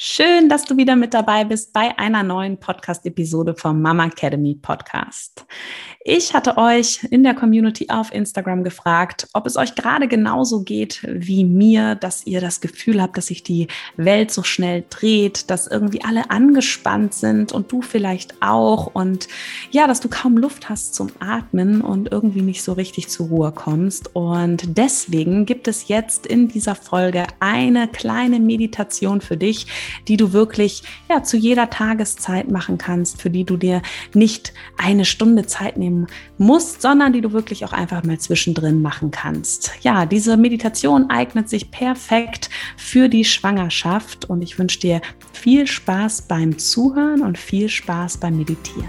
Schön, dass du wieder mit dabei bist bei einer neuen Podcast-Episode vom Mama Academy Podcast. Ich hatte euch in der Community auf Instagram gefragt, ob es euch gerade genauso geht wie mir, dass ihr das Gefühl habt, dass sich die Welt so schnell dreht, dass irgendwie alle angespannt sind und du vielleicht auch und ja, dass du kaum Luft hast zum Atmen und irgendwie nicht so richtig zur Ruhe kommst. Und deswegen gibt es jetzt in dieser Folge eine kleine Meditation für dich, die du wirklich ja zu jeder Tageszeit machen kannst, für die du dir nicht eine Stunde Zeit nehmen musst, sondern die du wirklich auch einfach mal zwischendrin machen kannst. Ja, diese Meditation eignet sich perfekt für die Schwangerschaft und ich wünsche dir viel Spaß beim Zuhören und viel Spaß beim Meditieren.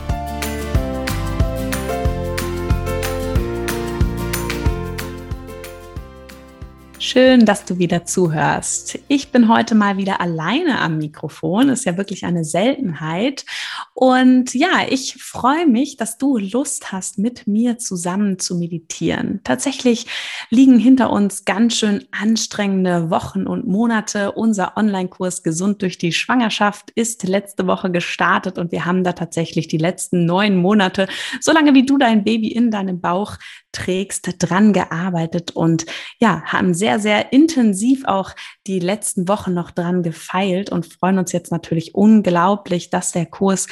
Schön, dass du wieder zuhörst. Ich bin heute mal wieder alleine am Mikrofon. Ist ja wirklich eine Seltenheit. Und ja, ich freue mich, dass du Lust hast, mit mir zusammen zu meditieren. Tatsächlich liegen hinter uns ganz schön anstrengende Wochen und Monate. Unser Online-Kurs Gesund durch die Schwangerschaft ist letzte Woche gestartet und wir haben da tatsächlich die letzten neun Monate, solange wie du dein Baby in deinem Bauch trägst, dran gearbeitet und ja, haben sehr, sehr intensiv auch die letzten Wochen noch dran gefeilt und freuen uns jetzt natürlich unglaublich, dass der Kurs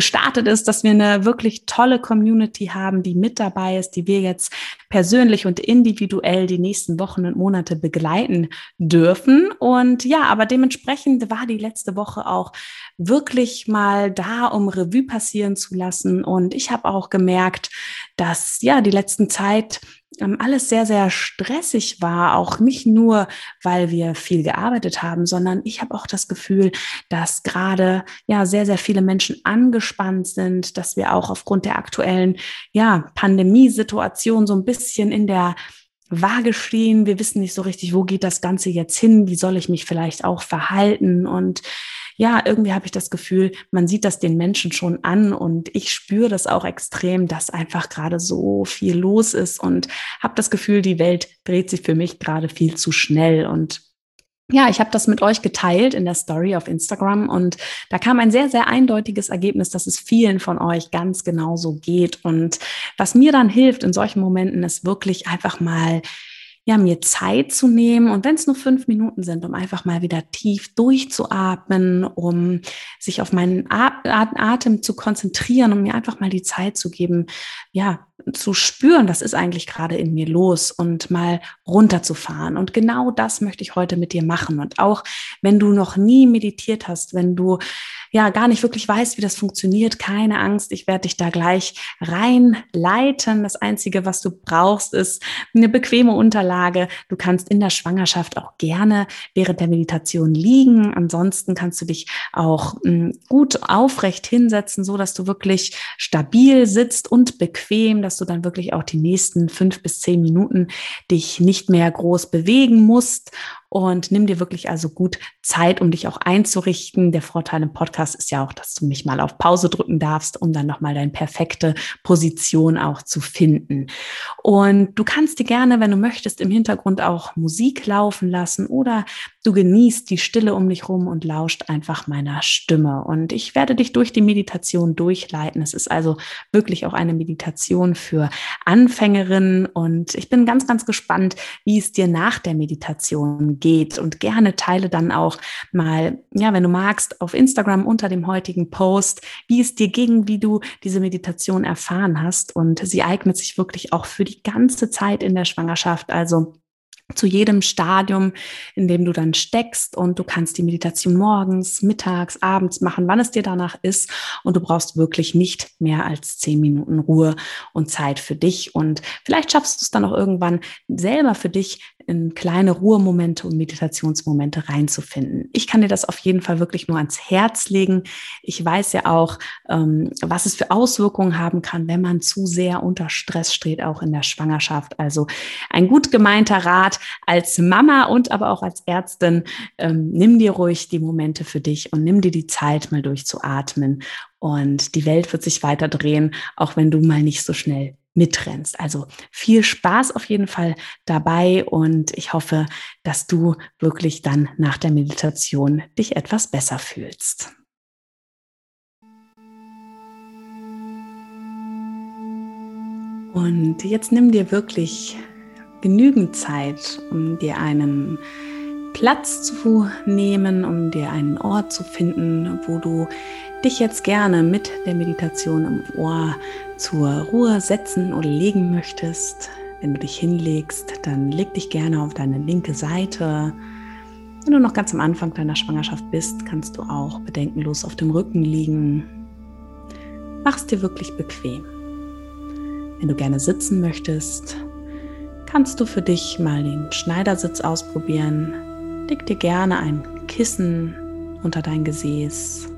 gestartet ist, dass wir eine wirklich tolle Community haben, die mit dabei ist, die wir jetzt persönlich und individuell die nächsten Wochen und Monate begleiten dürfen. Und ja, aber dementsprechend war die letzte Woche auch wirklich mal da, um Revue passieren zu lassen. Und ich habe auch gemerkt, dass ja die letzten Zeit alles sehr, sehr stressig war, auch nicht nur, weil wir viel gearbeitet haben, sondern ich habe auch das Gefühl, dass gerade ja sehr, sehr viele Menschen angespannt sind, dass wir auch aufgrund der aktuellen ja, Pandemiesituation so ein bisschen in der Waage stehen. Wir wissen nicht so richtig, wo geht das Ganze jetzt hin? Wie soll ich mich vielleicht auch verhalten? Und ja, irgendwie habe ich das Gefühl, man sieht das den Menschen schon an und ich spüre das auch extrem, dass einfach gerade so viel los ist und habe das Gefühl, die Welt dreht sich für mich gerade viel zu schnell und ja, ich habe das mit euch geteilt in der Story auf Instagram und da kam ein sehr, sehr eindeutiges Ergebnis, dass es vielen von euch ganz genauso geht. Und was mir dann hilft in solchen Momenten, ist wirklich einfach mal ja, mir Zeit zu nehmen und wenn es nur fünf Minuten sind, um einfach mal wieder tief durchzuatmen, um sich auf meinen Atem zu konzentrieren, um mir einfach mal die Zeit zu geben, ja, zu spüren, was ist eigentlich gerade in mir los und mal runterzufahren. Und genau das möchte ich heute mit dir machen. Und auch wenn du noch nie meditiert hast, wenn du ja gar nicht wirklich weißt, wie das funktioniert, keine Angst, ich werde dich da gleich reinleiten. Das Einzige, was du brauchst, ist eine bequeme Unterlage. Du kannst in der Schwangerschaft auch gerne während der Meditation liegen. Ansonsten kannst du dich auch hm, gut aufrecht hinsetzen, so dass du wirklich stabil sitzt und bequem, dass du dann wirklich auch die nächsten fünf bis zehn Minuten dich nicht mehr groß bewegen musst und nimm dir wirklich also gut Zeit, um dich auch einzurichten. Der Vorteil im Podcast ist ja auch, dass du mich mal auf Pause drücken darfst, um dann nochmal deine perfekte Position auch zu finden. Und du kannst dir gerne, wenn du möchtest, im Hintergrund auch Musik laufen lassen oder du genießt die Stille um dich rum und lauscht einfach meiner Stimme. Und ich werde dich durch die Meditation durchleiten. Es ist also wirklich auch eine Meditation für Anfängerinnen und ich bin ganz, ganz gespannt, wie es dir nach der Meditation geht und gerne teile dann auch mal, ja, wenn du magst, auf Instagram unter dem heutigen Post, wie es dir ging, wie du diese Meditation erfahren hast. Und sie eignet sich wirklich auch für die ganze Zeit in der Schwangerschaft. Also zu jedem Stadium, in dem du dann steckst und du kannst die Meditation morgens, mittags, abends machen, wann es dir danach ist und du brauchst wirklich nicht mehr als zehn Minuten Ruhe und Zeit für dich und vielleicht schaffst du es dann auch irgendwann selber für dich in kleine Ruhemomente und Meditationsmomente reinzufinden. Ich kann dir das auf jeden Fall wirklich nur ans Herz legen. Ich weiß ja auch, ähm, was es für Auswirkungen haben kann, wenn man zu sehr unter Stress steht, auch in der Schwangerschaft. Also ein gut gemeinter Rat als Mama und aber auch als Ärztin, ähm, nimm dir ruhig die Momente für dich und nimm dir die Zeit, mal durchzuatmen. Und die Welt wird sich weiter drehen, auch wenn du mal nicht so schnell mitrennst. Also viel Spaß auf jeden Fall dabei und ich hoffe, dass du wirklich dann nach der Meditation dich etwas besser fühlst. Und jetzt nimm dir wirklich genügend Zeit, um dir einen Platz zu nehmen, um dir einen Ort zu finden, wo du dich jetzt gerne mit der Meditation im Ohr zur Ruhe setzen oder legen möchtest. Wenn du dich hinlegst, dann leg dich gerne auf deine linke Seite. Wenn du noch ganz am Anfang deiner Schwangerschaft bist, kannst du auch bedenkenlos auf dem Rücken liegen. Mach es dir wirklich bequem. Wenn du gerne sitzen möchtest, kannst du für dich mal den Schneidersitz ausprobieren. Leg dir gerne ein Kissen unter dein Gesäß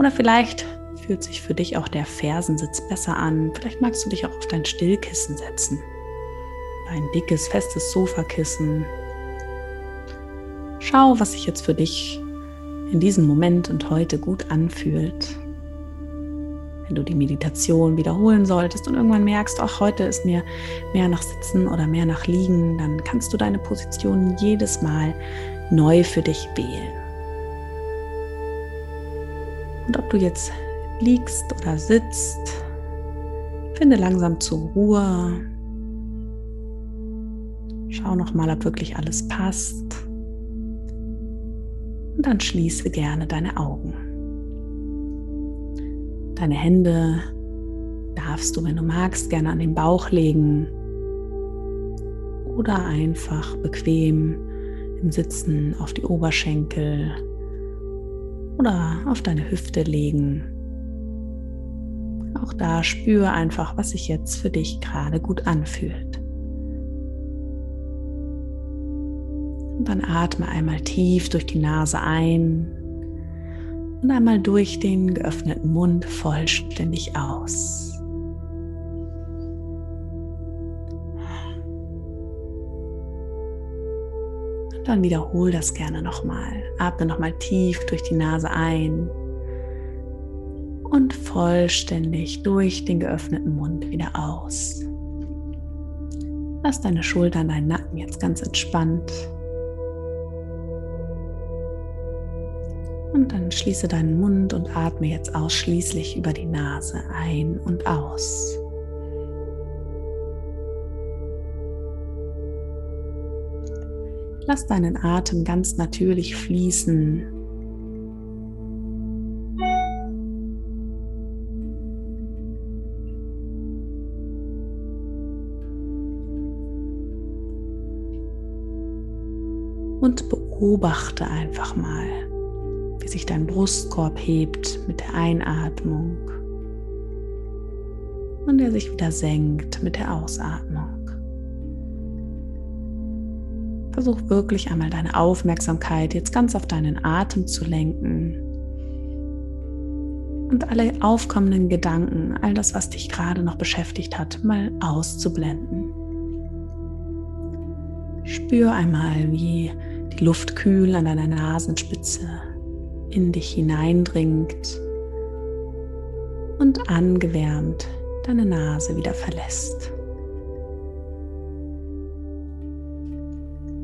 oder vielleicht fühlt sich für dich auch der Fersensitz besser an. Vielleicht magst du dich auch auf dein Stillkissen setzen. Ein dickes, festes Sofakissen. Schau, was sich jetzt für dich in diesem Moment und heute gut anfühlt. Wenn du die Meditation wiederholen solltest und irgendwann merkst, auch heute ist mir mehr nach Sitzen oder mehr nach Liegen, dann kannst du deine Position jedes Mal neu für dich wählen. Und ob du jetzt liegst oder sitzt, finde langsam zur Ruhe. Schau noch mal, ob wirklich alles passt. Und dann schließe gerne deine Augen. Deine Hände darfst du, wenn du magst, gerne an den Bauch legen oder einfach bequem im Sitzen auf die Oberschenkel oder auf deine Hüfte legen. Auch da spüre einfach, was sich jetzt für dich gerade gut anfühlt. Und dann atme einmal tief durch die Nase ein und einmal durch den geöffneten Mund vollständig aus. Dann wiederhol das gerne nochmal. Atme nochmal tief durch die Nase ein und vollständig durch den geöffneten Mund wieder aus. Lass deine Schultern, deinen Nacken jetzt ganz entspannt. Und dann schließe deinen Mund und atme jetzt ausschließlich über die Nase ein und aus. Lass deinen Atem ganz natürlich fließen. Und beobachte einfach mal, wie sich dein Brustkorb hebt mit der Einatmung und er sich wieder senkt mit der Ausatmung. Versuch wirklich einmal deine Aufmerksamkeit jetzt ganz auf deinen Atem zu lenken. Und alle aufkommenden Gedanken, all das, was dich gerade noch beschäftigt hat, mal auszublenden. Spür einmal, wie die Luft kühl an deiner Nasenspitze in dich hineindringt und angewärmt deine Nase wieder verlässt.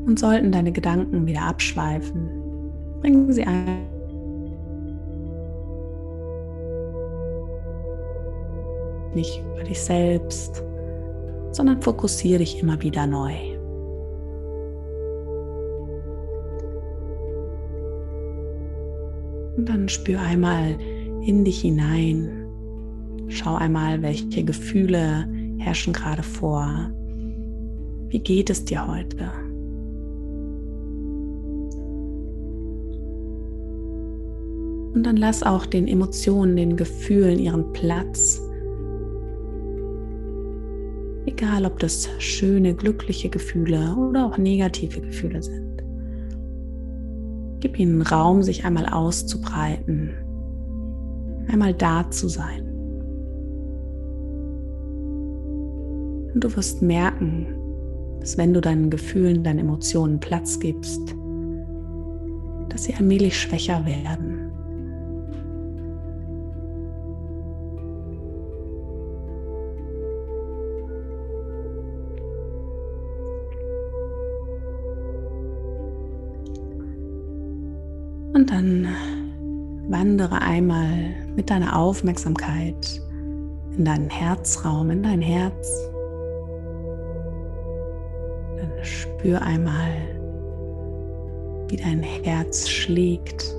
Und sollten deine Gedanken wieder abschweifen, bringen sie ein. Nicht über dich selbst, sondern fokussiere dich immer wieder neu. Und dann spür einmal in dich hinein. Schau einmal, welche Gefühle herrschen gerade vor. Wie geht es dir heute? Und dann lass auch den Emotionen, den Gefühlen ihren Platz. Egal, ob das schöne, glückliche Gefühle oder auch negative Gefühle sind. Gib ihnen Raum, sich einmal auszubreiten, einmal da zu sein. Und du wirst merken, dass wenn du deinen Gefühlen, deinen Emotionen Platz gibst, dass sie allmählich schwächer werden. Und dann wandere einmal mit deiner Aufmerksamkeit in deinen Herzraum, in dein Herz. Dann spür einmal, wie dein Herz schlägt.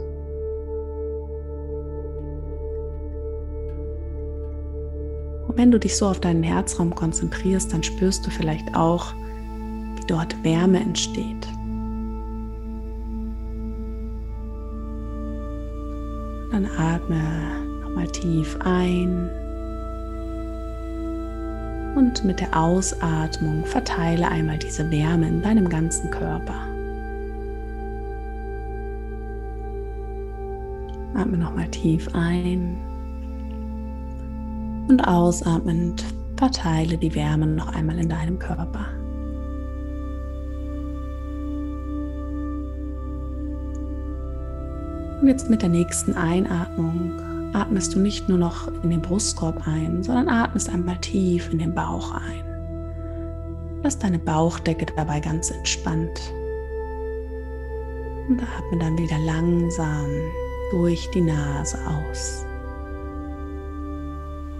Und wenn du dich so auf deinen Herzraum konzentrierst, dann spürst du vielleicht auch, wie dort Wärme entsteht. Dann atme nochmal tief ein und mit der Ausatmung verteile einmal diese Wärme in deinem ganzen Körper. Atme nochmal tief ein und ausatmend verteile die Wärme noch einmal in deinem Körper. Und jetzt mit der nächsten Einatmung atmest du nicht nur noch in den Brustkorb ein, sondern atmest einmal tief in den Bauch ein. Lass deine Bauchdecke dabei ganz entspannt. Und atme dann wieder langsam durch die Nase aus.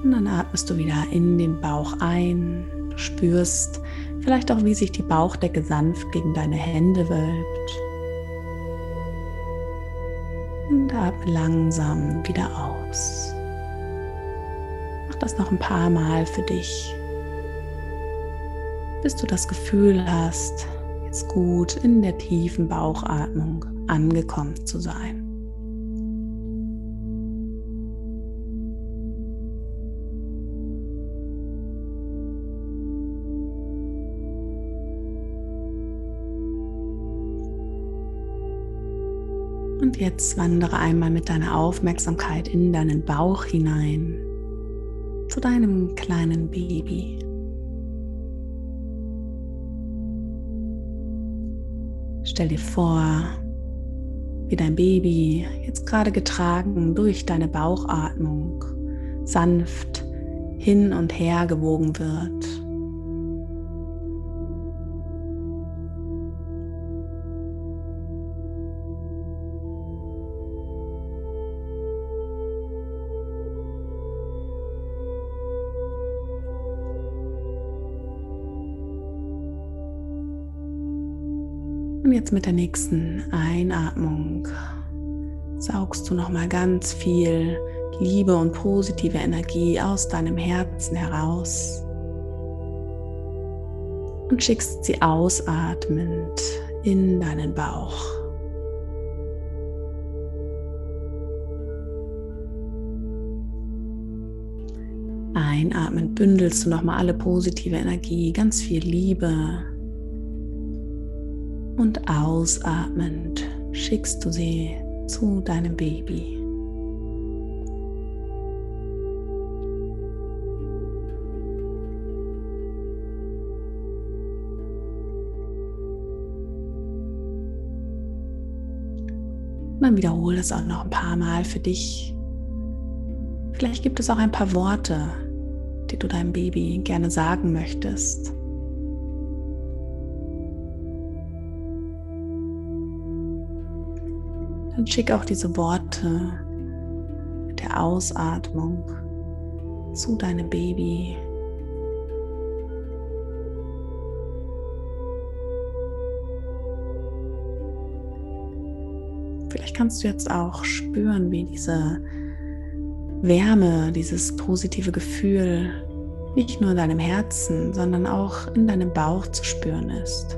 Und dann atmest du wieder in den Bauch ein. Du spürst vielleicht auch, wie sich die Bauchdecke sanft gegen deine Hände wölbt. Atme langsam wieder aus. Mach das noch ein paar Mal für dich, bis du das Gefühl hast, jetzt gut in der tiefen Bauchatmung angekommen zu sein. Und jetzt wandere einmal mit deiner Aufmerksamkeit in deinen Bauch hinein, zu deinem kleinen Baby. Stell dir vor, wie dein Baby jetzt gerade getragen durch deine Bauchatmung sanft hin und her gewogen wird. Und jetzt mit der nächsten Einatmung saugst du noch mal ganz viel Liebe und positive Energie aus deinem Herzen heraus und schickst sie ausatmend in deinen Bauch. Einatmend bündelst du nochmal alle positive Energie, ganz viel Liebe, und ausatmend schickst du sie zu deinem Baby. Dann wiederhole es auch noch ein paar Mal für dich. Vielleicht gibt es auch ein paar Worte, die du deinem Baby gerne sagen möchtest. Dann schick auch diese Worte der Ausatmung zu deinem Baby. Vielleicht kannst du jetzt auch spüren, wie diese Wärme, dieses positive Gefühl nicht nur in deinem Herzen, sondern auch in deinem Bauch zu spüren ist.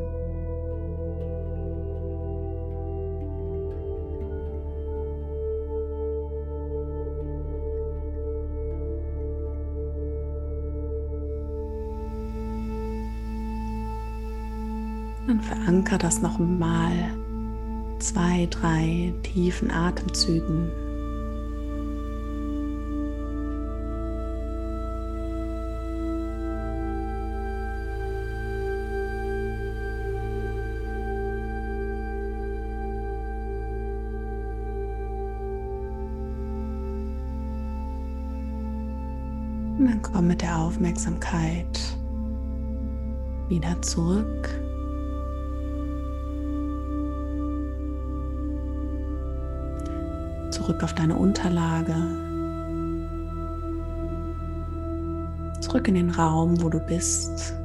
Und veranker das nochmal zwei, drei tiefen Atemzügen. Und dann komm mit der Aufmerksamkeit wieder zurück. Zurück auf deine Unterlage. Zurück in den Raum, wo du bist.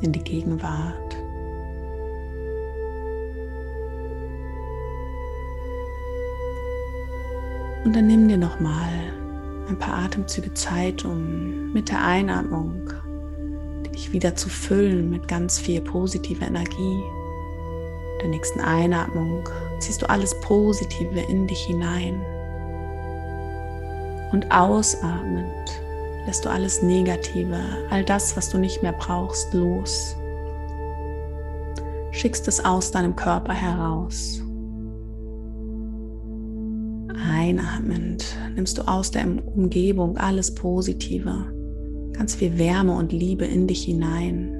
In die Gegenwart. Und dann nimm dir nochmal ein paar Atemzüge Zeit, um mit der Einatmung dich wieder zu füllen mit ganz viel positiver Energie. Der nächsten Einatmung ziehst du alles Positive in dich hinein. Und ausatmend lässt du alles Negative, all das, was du nicht mehr brauchst, los. Schickst es aus deinem Körper heraus. Einatmend nimmst du aus der Umgebung alles Positive, ganz viel Wärme und Liebe in dich hinein.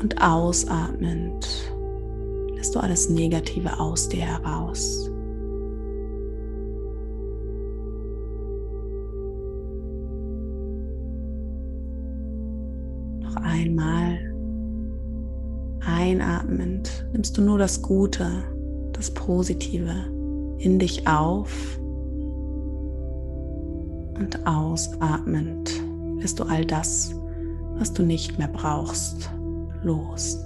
Und ausatmend lässt du alles Negative aus dir heraus. Noch einmal einatmend nimmst du nur das Gute, das Positive in dich auf und ausatmend lässt du all das, was du nicht mehr brauchst, los.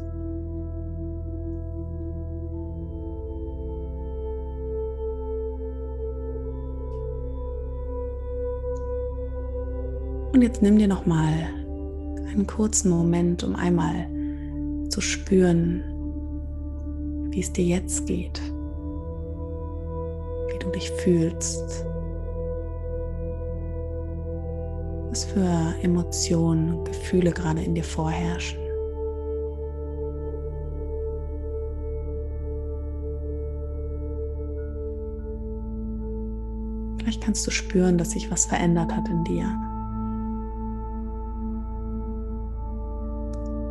Und jetzt nimm dir noch mal einen kurzen Moment, um einmal zu spüren, wie es dir jetzt geht, wie du dich fühlst, was für Emotionen, Gefühle gerade in dir vorherrschen. Vielleicht kannst du spüren, dass sich was verändert hat in dir.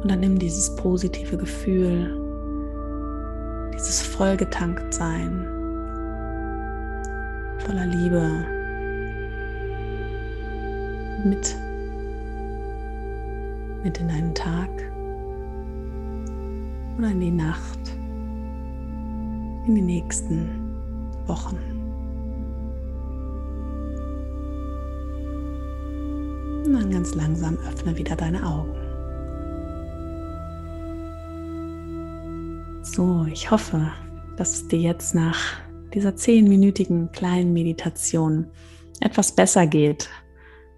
Und dann nimm dieses positive Gefühl dieses vollgetankt sein, voller Liebe mit, mit in deinen Tag oder in die Nacht, in die nächsten Wochen. Und dann ganz langsam öffne wieder deine Augen. So, ich hoffe, dass es dir jetzt nach dieser zehnminütigen kleinen Meditation etwas besser geht,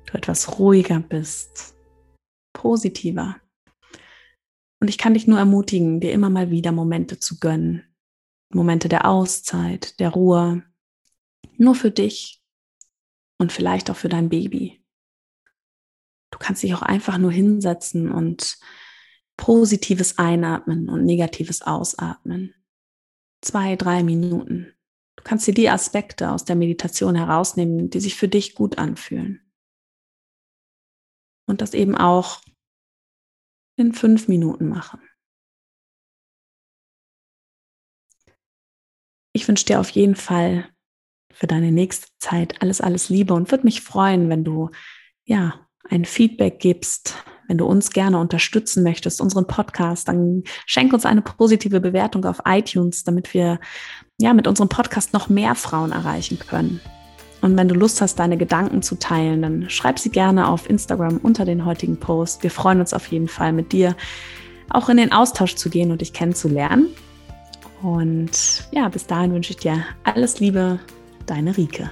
du etwas ruhiger bist, positiver. Und ich kann dich nur ermutigen, dir immer mal wieder Momente zu gönnen. Momente der Auszeit, der Ruhe, nur für dich und vielleicht auch für dein Baby. Du kannst dich auch einfach nur hinsetzen und positives Einatmen und negatives Ausatmen. Zwei, drei Minuten. Du kannst dir die Aspekte aus der Meditation herausnehmen, die sich für dich gut anfühlen. Und das eben auch in fünf Minuten machen. Ich wünsche dir auf jeden Fall für deine nächste Zeit alles, alles Liebe und würde mich freuen, wenn du ja ein Feedback gibst, wenn du uns gerne unterstützen möchtest, unseren Podcast, dann schenk uns eine positive Bewertung auf iTunes, damit wir ja mit unserem Podcast noch mehr Frauen erreichen können. Und wenn du Lust hast, deine Gedanken zu teilen, dann schreib sie gerne auf Instagram unter den heutigen Post. Wir freuen uns auf jeden Fall mit dir auch in den Austausch zu gehen und dich kennenzulernen. Und ja, bis dahin wünsche ich dir alles Liebe, deine Rike.